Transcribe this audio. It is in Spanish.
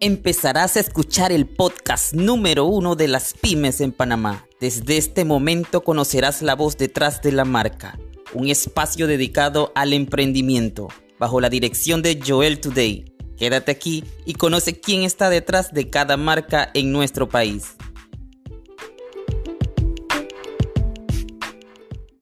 empezarás a escuchar el podcast número uno de las pymes en Panamá. Desde este momento conocerás la voz detrás de la marca, un espacio dedicado al emprendimiento, bajo la dirección de Joel Today. Quédate aquí y conoce quién está detrás de cada marca en nuestro país.